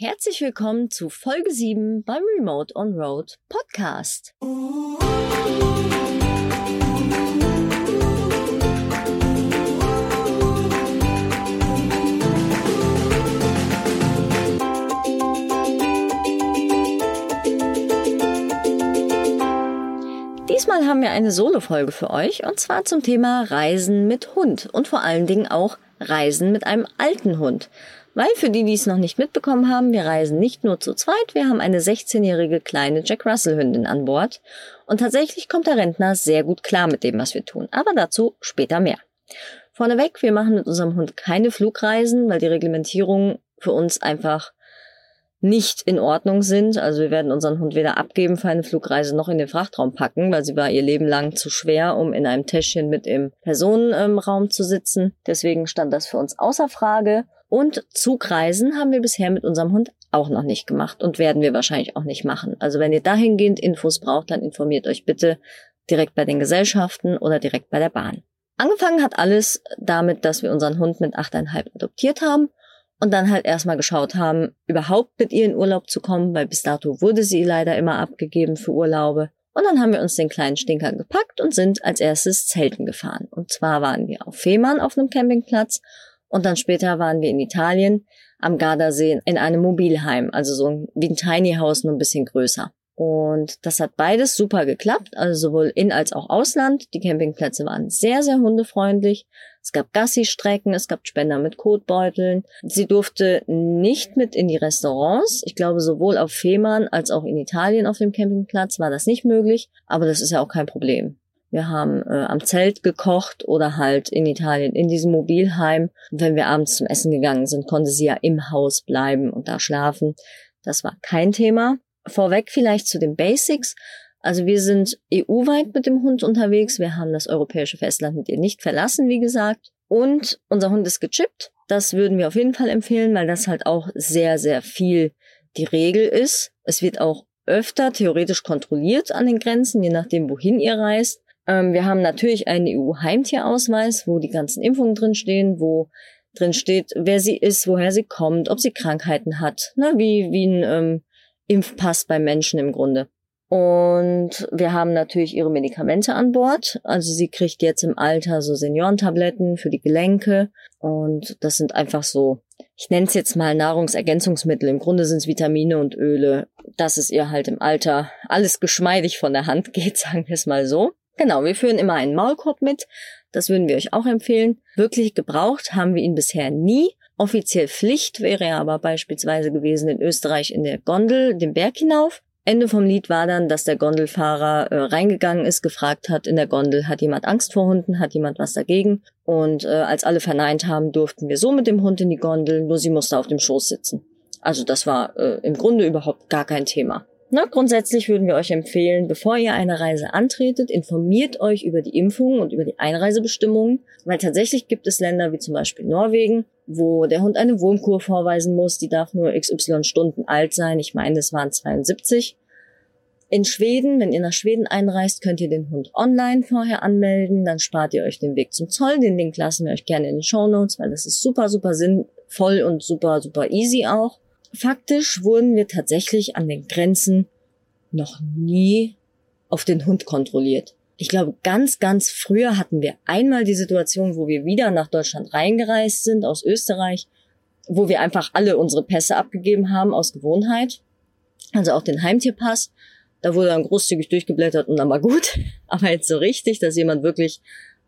Herzlich willkommen zu Folge 7 beim Remote on Road Podcast. Diesmal haben wir eine Solo-Folge für euch und zwar zum Thema Reisen mit Hund und vor allen Dingen auch Reisen mit einem alten Hund. Weil für die, die es noch nicht mitbekommen haben, wir reisen nicht nur zu zweit, wir haben eine 16-jährige kleine Jack Russell Hündin an Bord. Und tatsächlich kommt der Rentner sehr gut klar mit dem, was wir tun. Aber dazu später mehr. Vorneweg, wir machen mit unserem Hund keine Flugreisen, weil die Reglementierungen für uns einfach nicht in Ordnung sind. Also wir werden unseren Hund weder abgeben für eine Flugreise noch in den Frachtraum packen, weil sie war ihr Leben lang zu schwer, um in einem Täschchen mit im Personenraum zu sitzen. Deswegen stand das für uns außer Frage. Und Zugreisen haben wir bisher mit unserem Hund auch noch nicht gemacht und werden wir wahrscheinlich auch nicht machen. Also wenn ihr dahingehend Infos braucht, dann informiert euch bitte direkt bei den Gesellschaften oder direkt bei der Bahn. Angefangen hat alles damit, dass wir unseren Hund mit achteinhalb adoptiert haben und dann halt erstmal geschaut haben, überhaupt mit ihr in Urlaub zu kommen, weil bis dato wurde sie leider immer abgegeben für Urlaube. Und dann haben wir uns den kleinen Stinker gepackt und sind als erstes Zelten gefahren. Und zwar waren wir auf Fehmarn auf einem Campingplatz und dann später waren wir in Italien am Gardasee in einem Mobilheim, also so wie ein Tiny House, nur ein bisschen größer. Und das hat beides super geklappt, also sowohl in als auch Ausland. Die Campingplätze waren sehr, sehr hundefreundlich. Es gab Gassi-Strecken, es gab Spender mit Kotbeuteln. Sie durfte nicht mit in die Restaurants. Ich glaube, sowohl auf Fehmarn als auch in Italien auf dem Campingplatz war das nicht möglich, aber das ist ja auch kein Problem. Wir haben äh, am Zelt gekocht oder halt in Italien in diesem Mobilheim. Und wenn wir abends zum Essen gegangen sind, konnte sie ja im Haus bleiben und da schlafen. Das war kein Thema. Vorweg vielleicht zu den Basics. Also wir sind EU-weit mit dem Hund unterwegs. Wir haben das europäische Festland mit ihr nicht verlassen, wie gesagt. Und unser Hund ist gechippt. Das würden wir auf jeden Fall empfehlen, weil das halt auch sehr, sehr viel die Regel ist. Es wird auch öfter theoretisch kontrolliert an den Grenzen, je nachdem, wohin ihr reist. Ähm, wir haben natürlich einen EU-Heimtierausweis, wo die ganzen Impfungen drinstehen, wo drin steht, wer sie ist, woher sie kommt, ob sie Krankheiten hat, ne, wie, wie ein ähm, Impfpass bei Menschen im Grunde. Und wir haben natürlich ihre Medikamente an Bord. Also sie kriegt jetzt im Alter so Seniorentabletten für die Gelenke. Und das sind einfach so, ich nenne es jetzt mal Nahrungsergänzungsmittel. Im Grunde sind es Vitamine und Öle. Dass es ihr halt im Alter alles geschmeidig von der Hand geht, sagen wir es mal so. Genau, wir führen immer einen Maulkorb mit. Das würden wir euch auch empfehlen. Wirklich gebraucht haben wir ihn bisher nie. Offiziell Pflicht wäre er aber beispielsweise gewesen in Österreich in der Gondel den Berg hinauf. Ende vom Lied war dann, dass der Gondelfahrer äh, reingegangen ist, gefragt hat in der Gondel, hat jemand Angst vor Hunden, hat jemand was dagegen? Und äh, als alle verneint haben, durften wir so mit dem Hund in die Gondel, nur sie musste auf dem Schoß sitzen. Also das war äh, im Grunde überhaupt gar kein Thema. Na, grundsätzlich würden wir euch empfehlen, bevor ihr eine Reise antretet, informiert euch über die Impfungen und über die Einreisebestimmungen, weil tatsächlich gibt es Länder wie zum Beispiel Norwegen, wo der Hund eine Wurmkur vorweisen muss, die darf nur xy Stunden alt sein. Ich meine, es waren 72. In Schweden, wenn ihr nach Schweden einreist, könnt ihr den Hund online vorher anmelden, dann spart ihr euch den Weg zum Zoll. Den Link lassen wir euch gerne in den Show Notes, weil das ist super, super sinnvoll und super, super easy auch. Faktisch wurden wir tatsächlich an den Grenzen noch nie auf den Hund kontrolliert. Ich glaube, ganz, ganz früher hatten wir einmal die Situation, wo wir wieder nach Deutschland reingereist sind aus Österreich, wo wir einfach alle unsere Pässe abgegeben haben aus Gewohnheit. Also auch den Heimtierpass. Da wurde dann großzügig durchgeblättert und dann war gut. Aber jetzt so richtig, dass jemand wirklich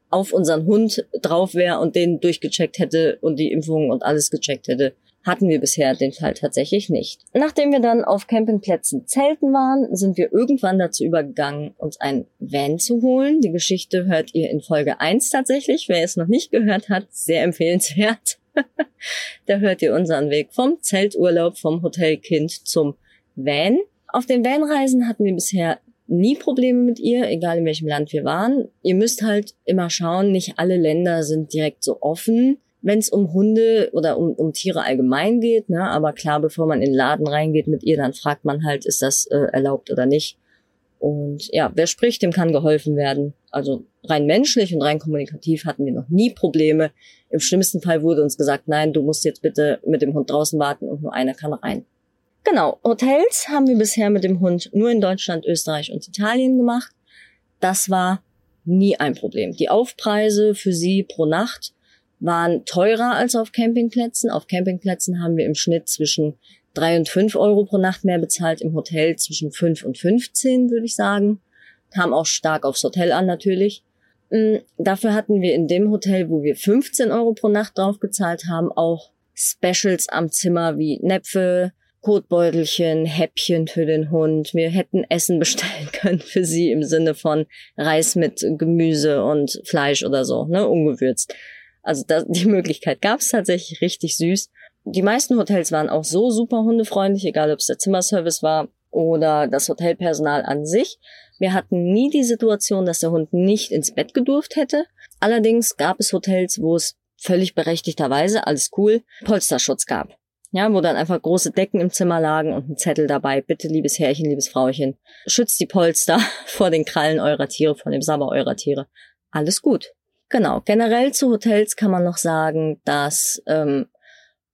auf unseren Hund drauf wäre und den durchgecheckt hätte und die Impfungen und alles gecheckt hätte, hatten wir bisher den Fall tatsächlich nicht. Nachdem wir dann auf Campingplätzen zelten waren, sind wir irgendwann dazu übergegangen, uns ein Van zu holen. Die Geschichte hört ihr in Folge 1 tatsächlich. Wer es noch nicht gehört hat, sehr empfehlenswert. da hört ihr unseren Weg vom Zelturlaub, vom Hotelkind zum Van. Auf den Vanreisen hatten wir bisher nie Probleme mit ihr, egal in welchem Land wir waren. Ihr müsst halt immer schauen, nicht alle Länder sind direkt so offen wenn es um Hunde oder um, um Tiere allgemein geht. Ne? Aber klar, bevor man in den Laden reingeht mit ihr, dann fragt man halt, ist das äh, erlaubt oder nicht. Und ja, wer spricht, dem kann geholfen werden. Also rein menschlich und rein kommunikativ hatten wir noch nie Probleme. Im schlimmsten Fall wurde uns gesagt, nein, du musst jetzt bitte mit dem Hund draußen warten und nur einer kann rein. Genau, Hotels haben wir bisher mit dem Hund nur in Deutschland, Österreich und Italien gemacht. Das war nie ein Problem. Die Aufpreise für sie pro Nacht waren teurer als auf Campingplätzen. Auf Campingplätzen haben wir im Schnitt zwischen drei und fünf Euro pro Nacht mehr bezahlt, im Hotel zwischen fünf und 15, würde ich sagen. Kam auch stark aufs Hotel an natürlich. Mm, dafür hatten wir in dem Hotel, wo wir 15 Euro pro Nacht drauf gezahlt haben, auch Specials am Zimmer wie Näpfe, Kotbeutelchen, Häppchen für den Hund. Wir hätten Essen bestellen können für sie im Sinne von Reis mit Gemüse und Fleisch oder so, ne, ungewürzt. Also das, die Möglichkeit gab es tatsächlich richtig süß. Die meisten Hotels waren auch so super hundefreundlich, egal ob es der Zimmerservice war oder das Hotelpersonal an sich. Wir hatten nie die Situation, dass der Hund nicht ins Bett gedurft hätte. Allerdings gab es Hotels, wo es völlig berechtigterweise, alles cool, Polsterschutz gab. Ja, wo dann einfach große Decken im Zimmer lagen und ein Zettel dabei. Bitte, liebes Herrchen, liebes Frauchen, schützt die Polster vor den Krallen eurer Tiere, vor dem Sabber eurer Tiere. Alles gut. Genau. Generell zu Hotels kann man noch sagen, dass ähm,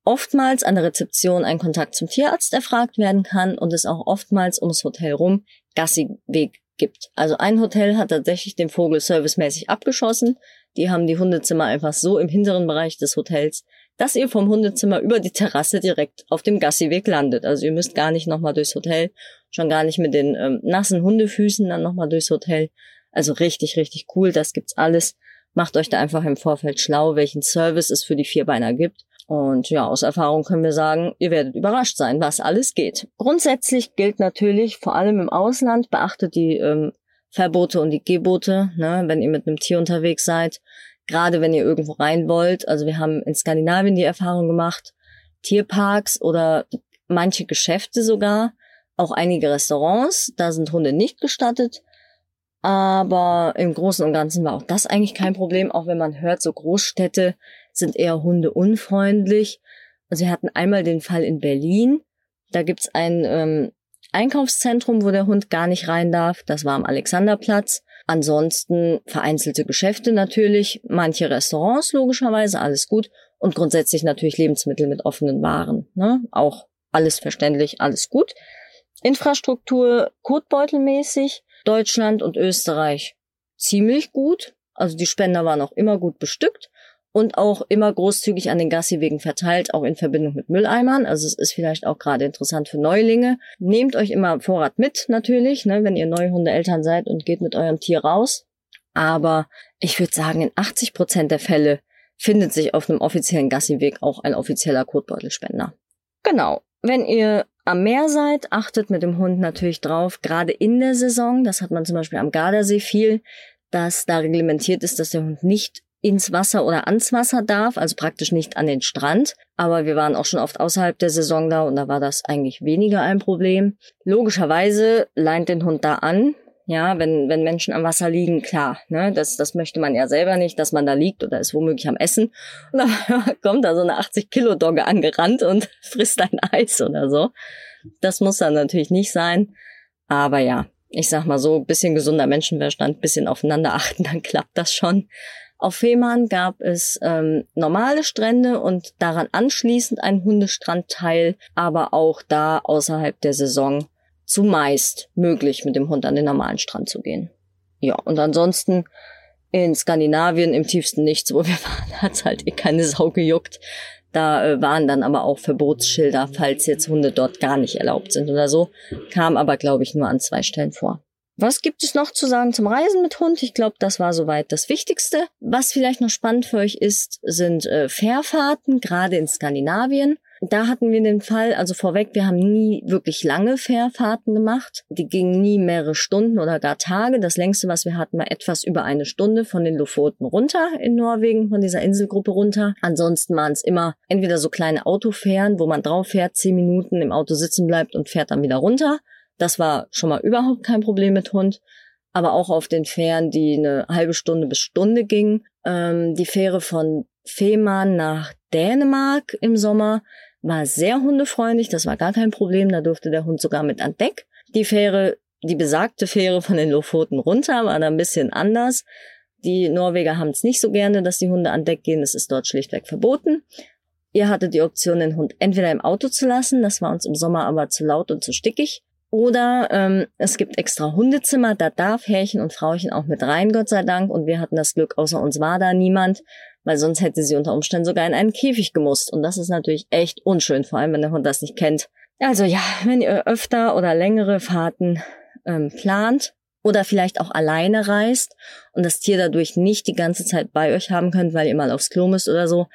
oftmals an der Rezeption ein Kontakt zum Tierarzt erfragt werden kann und es auch oftmals ums Hotel rum Gassiweg gibt. Also ein Hotel hat tatsächlich den Vogel servicemäßig abgeschossen. Die haben die Hundezimmer einfach so im hinteren Bereich des Hotels, dass ihr vom Hundezimmer über die Terrasse direkt auf dem Gassiweg landet. Also ihr müsst gar nicht nochmal durchs Hotel, schon gar nicht mit den ähm, nassen Hundefüßen dann nochmal durchs Hotel. Also richtig, richtig cool, das gibt's alles. Macht euch da einfach im Vorfeld schlau, welchen Service es für die Vierbeiner gibt. Und ja, aus Erfahrung können wir sagen, ihr werdet überrascht sein, was alles geht. Grundsätzlich gilt natürlich, vor allem im Ausland, beachtet die ähm, Verbote und die Gebote, ne, wenn ihr mit einem Tier unterwegs seid. Gerade wenn ihr irgendwo rein wollt. Also wir haben in Skandinavien die Erfahrung gemacht, Tierparks oder manche Geschäfte sogar, auch einige Restaurants, da sind Hunde nicht gestattet. Aber im Großen und Ganzen war auch das eigentlich kein Problem, auch wenn man hört, so Großstädte sind eher Hunde unfreundlich. Also wir hatten einmal den Fall in Berlin. Da gibt's ein ähm, Einkaufszentrum, wo der Hund gar nicht rein darf. Das war am Alexanderplatz. Ansonsten vereinzelte Geschäfte natürlich, manche Restaurants logischerweise, alles gut. Und grundsätzlich natürlich Lebensmittel mit offenen Waren. Ne? Auch alles verständlich, alles gut. Infrastruktur kotbeutelmäßig, Deutschland und Österreich ziemlich gut. Also die Spender waren auch immer gut bestückt und auch immer großzügig an den Gassiwegen verteilt, auch in Verbindung mit Mülleimern. Also es ist vielleicht auch gerade interessant für Neulinge. Nehmt euch immer Vorrat mit, natürlich, ne, wenn ihr neue Hundeeltern seid und geht mit eurem Tier raus. Aber ich würde sagen, in 80 Prozent der Fälle findet sich auf einem offiziellen Gassiweg auch ein offizieller Kotbeutelspender. Genau. Wenn ihr am Meer seid, achtet mit dem Hund natürlich drauf, gerade in der Saison, das hat man zum Beispiel am Gardasee viel, dass da reglementiert ist, dass der Hund nicht ins Wasser oder ans Wasser darf, also praktisch nicht an den Strand. Aber wir waren auch schon oft außerhalb der Saison da und da war das eigentlich weniger ein Problem. Logischerweise leint den Hund da an. Ja, wenn, wenn Menschen am Wasser liegen, klar, ne, das, das möchte man ja selber nicht, dass man da liegt oder ist womöglich am Essen. Und dann kommt da so eine 80-Kilo-Dogge angerannt und frisst ein Eis oder so. Das muss dann natürlich nicht sein. Aber ja, ich sag mal so, bisschen gesunder Menschenverstand, bisschen aufeinander achten, dann klappt das schon. Auf Fehmarn gab es ähm, normale Strände und daran anschließend ein Hundestrandteil, aber auch da außerhalb der Saison zumeist möglich, mit dem Hund an den normalen Strand zu gehen. Ja, und ansonsten in Skandinavien im tiefsten Nichts, wo wir waren, hat's halt eh keine Sau gejuckt. Da äh, waren dann aber auch Verbotsschilder, falls jetzt Hunde dort gar nicht erlaubt sind oder so. Kam aber, glaube ich, nur an zwei Stellen vor. Was gibt es noch zu sagen zum Reisen mit Hund? Ich glaube, das war soweit das Wichtigste. Was vielleicht noch spannend für euch ist, sind äh, Fährfahrten, gerade in Skandinavien. Da hatten wir den Fall, also vorweg, wir haben nie wirklich lange Fährfahrten gemacht. Die gingen nie mehrere Stunden oder gar Tage. Das längste, was wir hatten, war etwas über eine Stunde von den Lofoten runter in Norwegen, von dieser Inselgruppe runter. Ansonsten waren es immer entweder so kleine Autofähren, wo man drauf fährt, zehn Minuten im Auto sitzen bleibt und fährt dann wieder runter das war schon mal überhaupt kein Problem mit Hund. Aber auch auf den Fähren, die eine halbe Stunde bis Stunde gingen. Ähm, die Fähre von Fehmarn nach Dänemark im Sommer war sehr hundefreundlich. Das war gar kein Problem. Da durfte der Hund sogar mit an Deck. Die Fähre, die besagte Fähre von den Lofoten runter war da ein bisschen anders. Die Norweger haben es nicht so gerne, dass die Hunde an Deck gehen. Es ist dort schlichtweg verboten. Ihr hattet die Option, den Hund entweder im Auto zu lassen, das war uns im Sommer aber zu laut und zu stickig, oder ähm, es gibt extra Hundezimmer, da darf Herrchen und Frauchen auch mit rein, Gott sei Dank. Und wir hatten das Glück, außer uns war da niemand, weil sonst hätte sie unter Umständen sogar in einen Käfig gemusst. Und das ist natürlich echt unschön, vor allem wenn der Hund das nicht kennt. Also ja, wenn ihr öfter oder längere Fahrten ähm, plant oder vielleicht auch alleine reist und das Tier dadurch nicht die ganze Zeit bei euch haben könnt, weil ihr mal aufs Klo müsst oder so,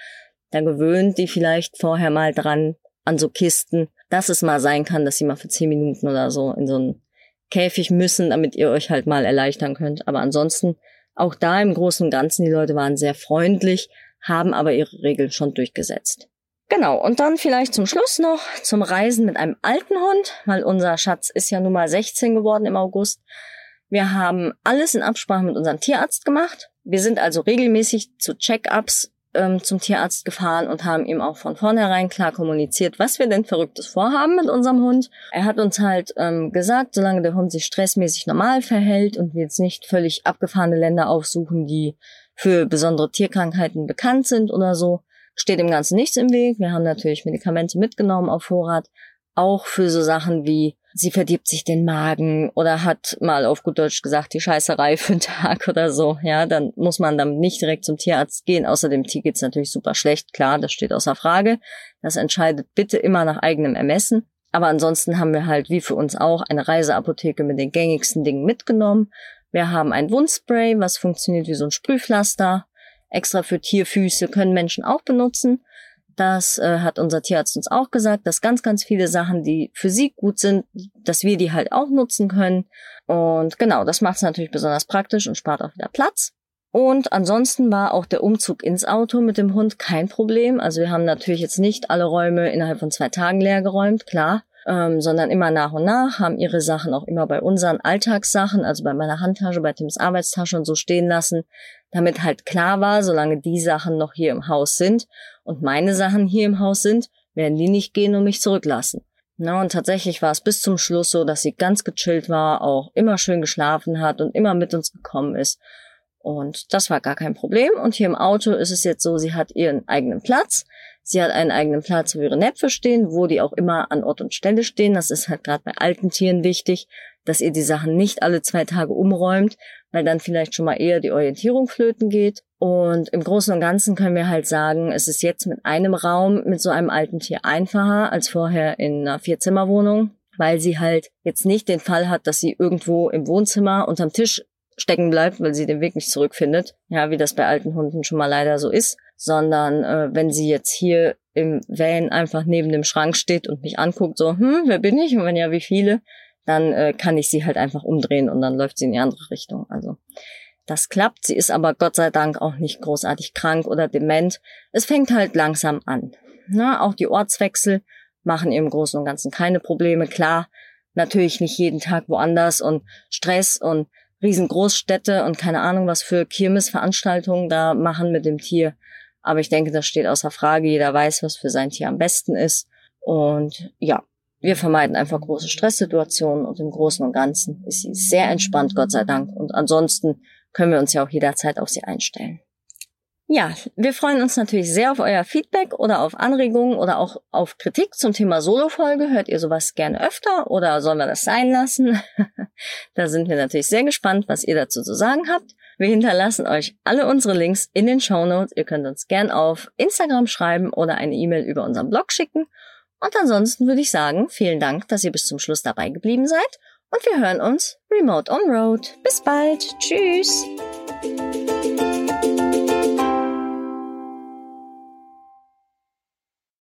dann gewöhnt die vielleicht vorher mal dran an so Kisten, dass es mal sein kann, dass sie mal für zehn Minuten oder so in so einen Käfig müssen, damit ihr euch halt mal erleichtern könnt. Aber ansonsten, auch da im Großen und Ganzen, die Leute waren sehr freundlich, haben aber ihre Regeln schon durchgesetzt. Genau, und dann vielleicht zum Schluss noch zum Reisen mit einem alten Hund, weil unser Schatz ist ja nun mal 16 geworden im August. Wir haben alles in Absprache mit unserem Tierarzt gemacht. Wir sind also regelmäßig zu Check-ups ähm, zum Tierarzt gefahren und haben ihm auch von vornherein klar kommuniziert, was wir denn Verrücktes vorhaben mit unserem Hund. Er hat uns halt ähm, gesagt, solange der Hund sich stressmäßig normal verhält und wir jetzt nicht völlig abgefahrene Länder aufsuchen, die für besondere Tierkrankheiten bekannt sind oder so, steht dem Ganzen nichts im Weg. Wir haben natürlich Medikamente mitgenommen auf Vorrat, auch für so Sachen wie sie verdirbt sich den Magen oder hat mal auf gut Deutsch gesagt die Scheißerei für einen Tag oder so, ja, dann muss man dann nicht direkt zum Tierarzt gehen. Außerdem Tier geht's natürlich super schlecht, klar, das steht außer Frage. Das entscheidet bitte immer nach eigenem Ermessen. Aber ansonsten haben wir halt, wie für uns auch, eine Reiseapotheke mit den gängigsten Dingen mitgenommen. Wir haben ein Wundspray, was funktioniert wie so ein Sprühpflaster. Extra für Tierfüße können Menschen auch benutzen. Das äh, hat unser Tierarzt uns auch gesagt, dass ganz, ganz viele Sachen, die für sie gut sind, dass wir die halt auch nutzen können. Und genau, das macht es natürlich besonders praktisch und spart auch wieder Platz. Und ansonsten war auch der Umzug ins Auto mit dem Hund kein Problem. Also wir haben natürlich jetzt nicht alle Räume innerhalb von zwei Tagen leer geräumt, klar ähm, sondern immer nach und nach, haben ihre Sachen auch immer bei unseren Alltagssachen, also bei meiner Handtasche, bei Tims Arbeitstasche und so stehen lassen, damit halt klar war, solange die Sachen noch hier im Haus sind und meine Sachen hier im Haus sind, werden die nicht gehen und mich zurücklassen. Na, und tatsächlich war es bis zum Schluss so, dass sie ganz gechillt war, auch immer schön geschlafen hat und immer mit uns gekommen ist. Und das war gar kein Problem. Und hier im Auto ist es jetzt so, sie hat ihren eigenen Platz. Sie hat einen eigenen Platz, wo ihre Näpfe stehen, wo die auch immer an Ort und Stelle stehen. Das ist halt gerade bei alten Tieren wichtig, dass ihr die Sachen nicht alle zwei Tage umräumt, weil dann vielleicht schon mal eher die Orientierung flöten geht. Und im Großen und Ganzen können wir halt sagen, es ist jetzt mit einem Raum mit so einem alten Tier einfacher als vorher in einer Vierzimmerwohnung, weil sie halt jetzt nicht den Fall hat, dass sie irgendwo im Wohnzimmer unterm Tisch stecken bleibt, weil sie den Weg nicht zurückfindet. Ja, wie das bei alten Hunden schon mal leider so ist. Sondern äh, wenn sie jetzt hier im Van einfach neben dem Schrank steht und mich anguckt, so, hm, wer bin ich? Und wenn ja, wie viele? Dann äh, kann ich sie halt einfach umdrehen und dann läuft sie in die andere Richtung. Also das klappt. Sie ist aber Gott sei Dank auch nicht großartig krank oder dement. Es fängt halt langsam an. Na, auch die Ortswechsel machen ihr im Großen und Ganzen keine Probleme. Klar, natürlich nicht jeden Tag woanders und Stress und Riesengroßstädte und keine Ahnung, was für Kirmesveranstaltungen da machen mit dem Tier. Aber ich denke, das steht außer Frage. Jeder weiß, was für sein Tier am besten ist. Und ja, wir vermeiden einfach große Stresssituationen und im Großen und Ganzen ist sie sehr entspannt, Gott sei Dank. Und ansonsten können wir uns ja auch jederzeit auf sie einstellen. Ja, wir freuen uns natürlich sehr auf euer Feedback oder auf Anregungen oder auch auf Kritik zum Thema Solo-Folge. Hört ihr sowas gerne öfter oder sollen wir das sein lassen? da sind wir natürlich sehr gespannt, was ihr dazu zu sagen habt. Wir hinterlassen euch alle unsere Links in den Show Notes. Ihr könnt uns gern auf Instagram schreiben oder eine E-Mail über unseren Blog schicken. Und ansonsten würde ich sagen, vielen Dank, dass ihr bis zum Schluss dabei geblieben seid. Und wir hören uns remote on road. Bis bald. Tschüss.